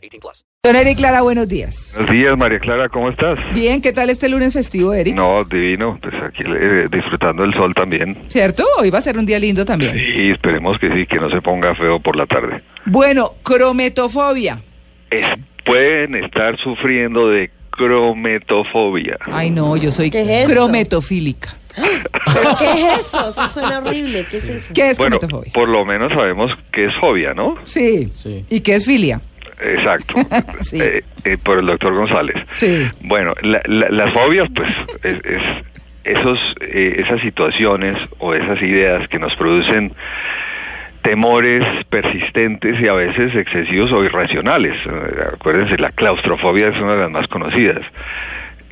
18 plus. Don Eric Clara, buenos días. Buenos días, María Clara, ¿cómo estás? Bien, ¿qué tal este lunes festivo, Eric? No, divino, pues aquí eh, disfrutando del sol también. ¿Cierto? Hoy va a ser un día lindo también. Sí, esperemos que sí, que no se ponga feo por la tarde. Bueno, crometofobia. Es- pueden estar sufriendo de crometofobia. Ay, no, yo soy ¿Qué es eso? crometofílica. ¿Pero qué es eso? Eso suena horrible. ¿Qué es eso? ¿Qué es Bueno, crometofobia? por lo menos sabemos que es fobia, ¿no? Sí. ¿Y qué es filia? Exacto. Sí. Eh, eh, por el doctor González. Sí. Bueno, la- la- las fobias, pues, es, es- esos, eh, esas situaciones o esas ideas que nos producen temores persistentes y a veces excesivos o irracionales. Acuérdense, la claustrofobia es una de las más conocidas.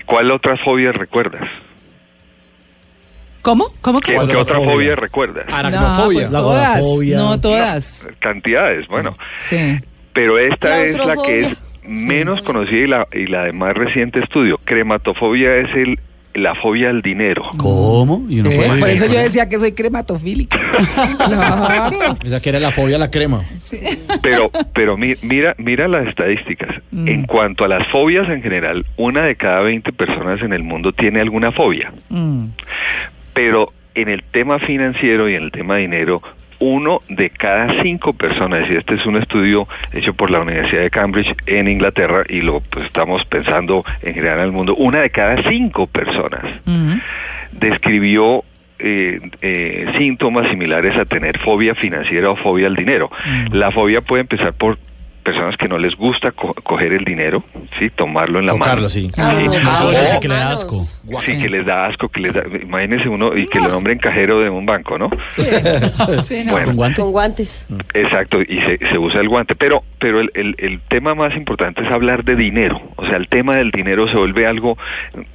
¿Cuál otras fobias recuerdas? ¿Cómo? ¿Cómo ¿Qué, que? qué otra fobia recuerdas? No, pues todas, no todas. Cantidades, bueno. Sí. Pero esta es la que es menos conocida y la, y la de más reciente estudio. Crematofobia es el, la fobia al dinero. ¿Cómo? Y uno Eh, puede- por eso yo decía que soy crematofílica. Claro. Esa que era la fobia a la crema. Pero, pero mi- mira, mira las estadísticas. Mm. En cuanto a las fobias en general, una de cada 20 personas en el mundo tiene alguna fobia. Mm. Pero en el tema financiero y en el tema dinero, uno de cada cinco personas, y este es un estudio hecho por la Universidad de Cambridge en Inglaterra, y lo pues, estamos pensando en general en el mundo, una de cada cinco personas describió eh, eh, síntomas similares a tener fobia financiera o fobia al dinero. La fobia puede empezar por personas que no les gusta co- coger el dinero, sí, tomarlo en la Tocarlo, mano. sí. Ah, Sí. Sí, que le da asco. Sí, que les da asco, que les da, imagínese uno y que lo nombren cajero de un banco, ¿no? Sí. Sí, no. Bueno. ¿Con guante? Con guantes. Exacto, y se, se usa el guante. Pero, pero el, el- el tema más importante es hablar de dinero. O sea, el tema del dinero se vuelve algo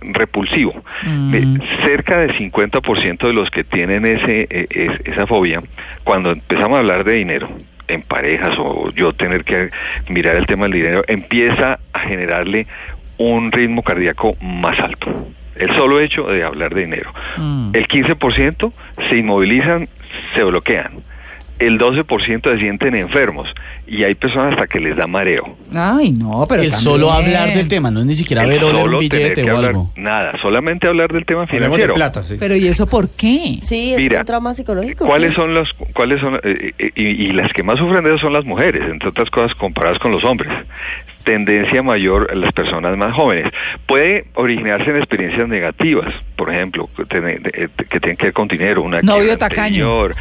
repulsivo. Mm. Eh, cerca del 50% de los que tienen ese, eh, es- esa fobia, cuando empezamos a hablar de dinero, en parejas o yo tener que mirar el tema del dinero, empieza a generarle un ritmo cardíaco más alto. El solo hecho de hablar de dinero. Mm. El 15% se inmovilizan, se bloquean. El 12% se sienten enfermos y hay personas hasta que les da mareo. Ay, no, pero el también. solo hablar del tema, no es ni siquiera El ver oler solo un tener billete que o hablar- algo. Nada, solamente hablar del tema financiero. de plata, sí. Pero ¿y eso por qué? Sí, es Mira, un trauma psicológico. ¿Cuáles son los, cuáles son, eh, eh, y, y las que más sufren de eso son las mujeres, entre otras cosas comparadas con los hombres? Tendencia mayor en las personas más jóvenes. Puede originarse en experiencias negativas, por ejemplo, que, eh, que tienen que ver con dinero, una Novio tacaño. anterior,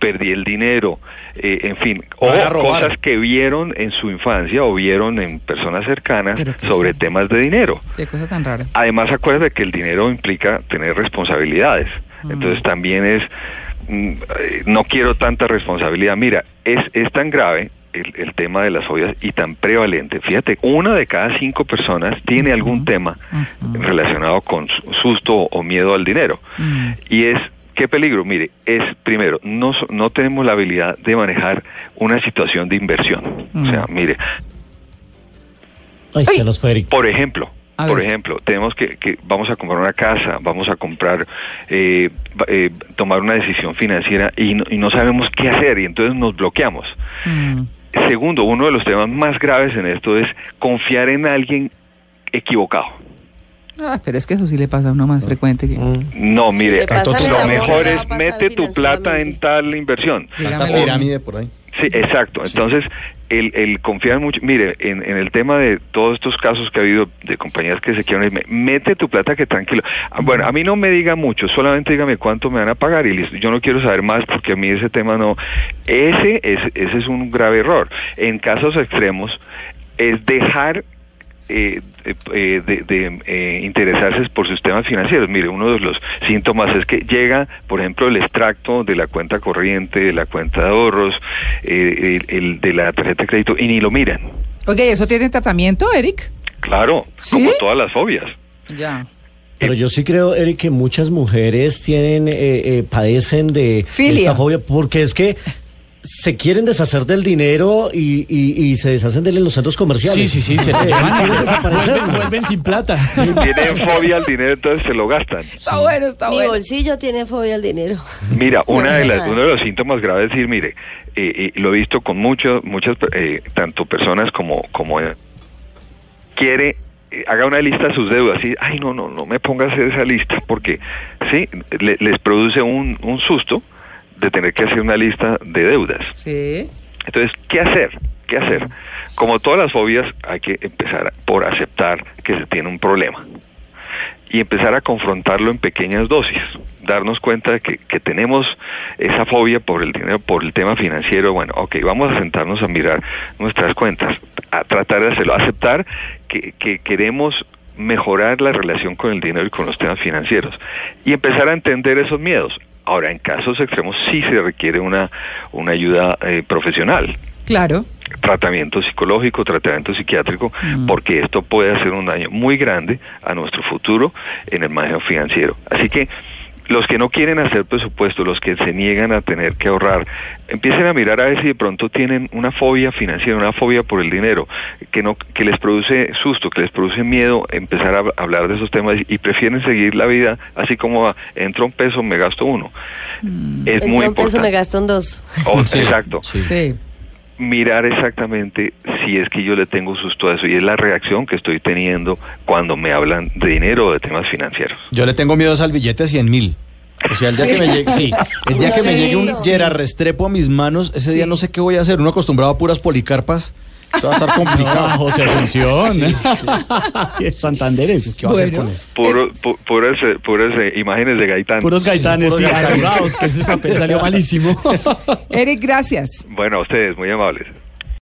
perdí el dinero, eh, en fin, o cosas que vieron en su infancia o vieron en personas cercanas sobre temas de dinero. Qué cosa tan rara. Además, acuérdate que el dinero implica tener responsabilidades. Entonces también es, mm, eh, no quiero tanta responsabilidad. Mira, es, es tan grave el, el tema de las fobias y tan prevalente. Fíjate, una de cada cinco personas tiene algún tema relacionado con su- susto o miedo al dinero. Mm. Y es, ¿qué peligro? Mire, es primero, no, no tenemos la habilidad de manejar una situación de inversión. O sea, Mm. mire, Ay, se los fue Eric. por ejemplo, por ejemplo, tenemos que, que vamos a comprar una casa, vamos a comprar, eh, eh, tomar una decisión financiera y no, y no sabemos qué hacer y entonces nos bloqueamos. Mm. Segundo, uno de los temas más graves en esto es confiar en alguien equivocado. Ah, pero es que eso sí le pasa a uno más frecuente que... No, mire, le pasa en el lo amor, mejor es mete tu plata en tal inversión. Pirámide por ahí. Sí, exacto. Entonces, el, el confiar mucho, mire, en, en el tema de todos estos casos que ha habido de compañías que se quieren ir, me- mete tu plata que tranquilo. Ah, Bueno, a mí no me diga mucho, solamente dígame cuánto me van a pagar y listo. Yo no quiero saber más porque a mí ese tema no. Ese es, ese es un grave error. En casos extremos, es dejar eh, eh, de, de, eh, interesarse por sus temas financieros. Mire, uno de los síntomas es que llega, por ejemplo, el extracto de la cuenta corriente, de la cuenta de ahorros, eh, el, el de la tarjeta de crédito y ni lo miran. Oye, ¿y eso tiene tratamiento, Eric? Claro, ¿Sí? como todas las fobias. Ya. Pero yo sí creo, Eric, que muchas mujeres tienen, eh, eh, padecen de Filia. esta fobia, porque es que se quieren deshacer del dinero y, y- y se deshacen de él en los centros Sí, comerciales. sí, sí, se lo Eh, llevan vuelven, vuelven sin plata. Tienen fobia al dinero, entonces se lo gastan. Está bueno, está Mi bueno. bolsillo tiene fobia al dinero. Mira, una de las, uno de los síntomas graves es decir, mire, eh, eh, lo he visto con muchos, muchas, eh, tanto personas como, como eh, quiere, eh, haga una lista de sus deudas y, ay, no, no, no me ponga a hacer esa lista, porque, sí, le- les produce un, un susto de tener que hacer una lista de deudas. Sí. Entonces, ¿qué hacer? ¿Qué hacer? Como todas las fobias, hay que empezar por aceptar que se tiene un problema y empezar a confrontarlo en pequeñas dosis, darnos cuenta de que, que tenemos esa fobia por el dinero, por el tema financiero, bueno, ok, vamos a sentarnos a mirar nuestras cuentas, a tratar de hacerlo, aceptar que, que queremos mejorar la relación con el dinero y con los temas financieros y empezar a entender esos miedos. Ahora, en casos extremos sí se requiere una, una ayuda eh, profesional, Claro. tratamiento psicológico, tratamiento psiquiátrico, porque esto puede hacer un daño muy grande a nuestro futuro en el manejo financiero. Así que los que no quieren hacer presupuesto, los que se niegan a tener que ahorrar, empiecen a mirar a ver si de pronto tienen una fobia financiera, una fobia por el dinero, que no que les produce susto, que les produce miedo empezar a hablar de esos temas y prefieren seguir la vida así como va, entra un peso, me gasto uno. Es Entra muy un peso, importante. me gasto en dos. Oh, Sí, exacto sí. Sí. Mirar exactamente si es que yo le tengo susto a eso y es la reacción que estoy teniendo cuando me hablan de dinero o de temas financieros. Yo le tengo miedo al billete de 100 mil. O sea, el día que me llegue, sí, el día que me llegue un sí. Gerard Restrepo a mis manos, ese día no sé qué voy a hacer. Uno acostumbrado a puras policarpas, eso va a estar complicado. No, José Asunción. Santanderes. ¿Qué va a hacer con él? Puro, pu- puras, puras eh, imágenes de Gaitán. Puros gaitanes, puros sí, gaitanes. arrugados, que ese papel salió malísimo. Eric, gracias. Bueno, a ustedes, muy amables.